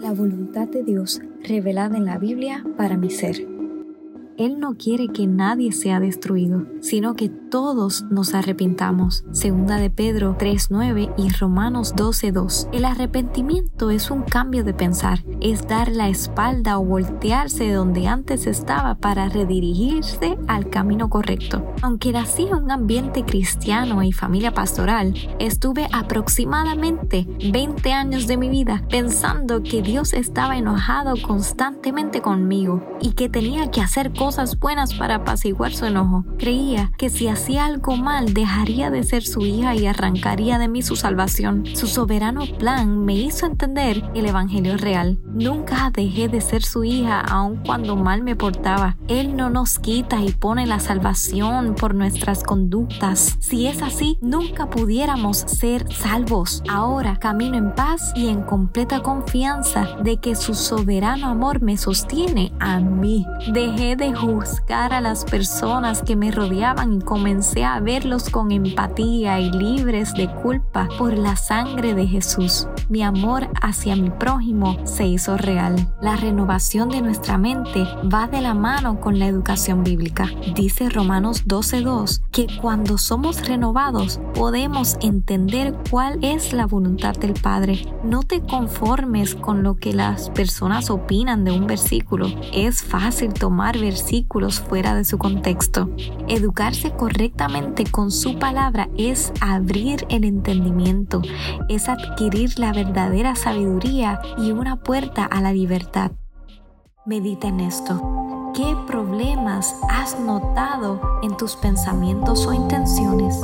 La voluntad de Dios revelada en la Biblia para mi ser. Él no quiere que nadie sea destruido, sino que todos nos arrepintamos. Segunda de Pedro 3.9 y Romanos 12.2. El arrepentimiento es un cambio de pensar, es dar la espalda o voltearse de donde antes estaba para redirigirse al camino correcto. Aunque nací en un ambiente cristiano y familia pastoral, estuve aproximadamente 20 años de mi vida pensando que Dios estaba enojado constantemente conmigo y que tenía que hacer cosas buenas para apaciguar su enojo. Creía que si hacía algo mal dejaría de ser su hija y arrancaría de mí su salvación. Su soberano plan me hizo entender el Evangelio real. Nunca dejé de ser su hija aun cuando mal me portaba. Él no nos quita y pone la salvación por nuestras conductas. Si es así, nunca pudiéramos ser salvos. Ahora camino en paz y en completa confianza de que su soberano amor me sostiene a mí. Dejé de juzgar a las personas que me rodeaban y comencé a verlos con empatía y libres de culpa por la sangre de Jesús. Mi amor hacia mi prójimo se hizo real. La renovación de nuestra mente va de la mano con la educación bíblica. Dice Romanos 12.2 que cuando somos renovados podemos entender cuál es la voluntad del Padre. No te conformes con lo que las personas opinan de un versículo. Es fácil tomar versículos fuera de su contexto. Educarse correctamente con su palabra es abrir el entendimiento, es adquirir la verdadera sabiduría y una puerta a la libertad. Medita en esto. ¿Qué problemas has notado en tus pensamientos o intenciones?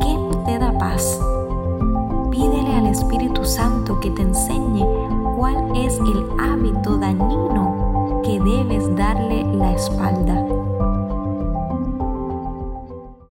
¿Qué te da paz? Pídele al Espíritu Santo que te enseñe cuál es el hábito dañino que debes espalda.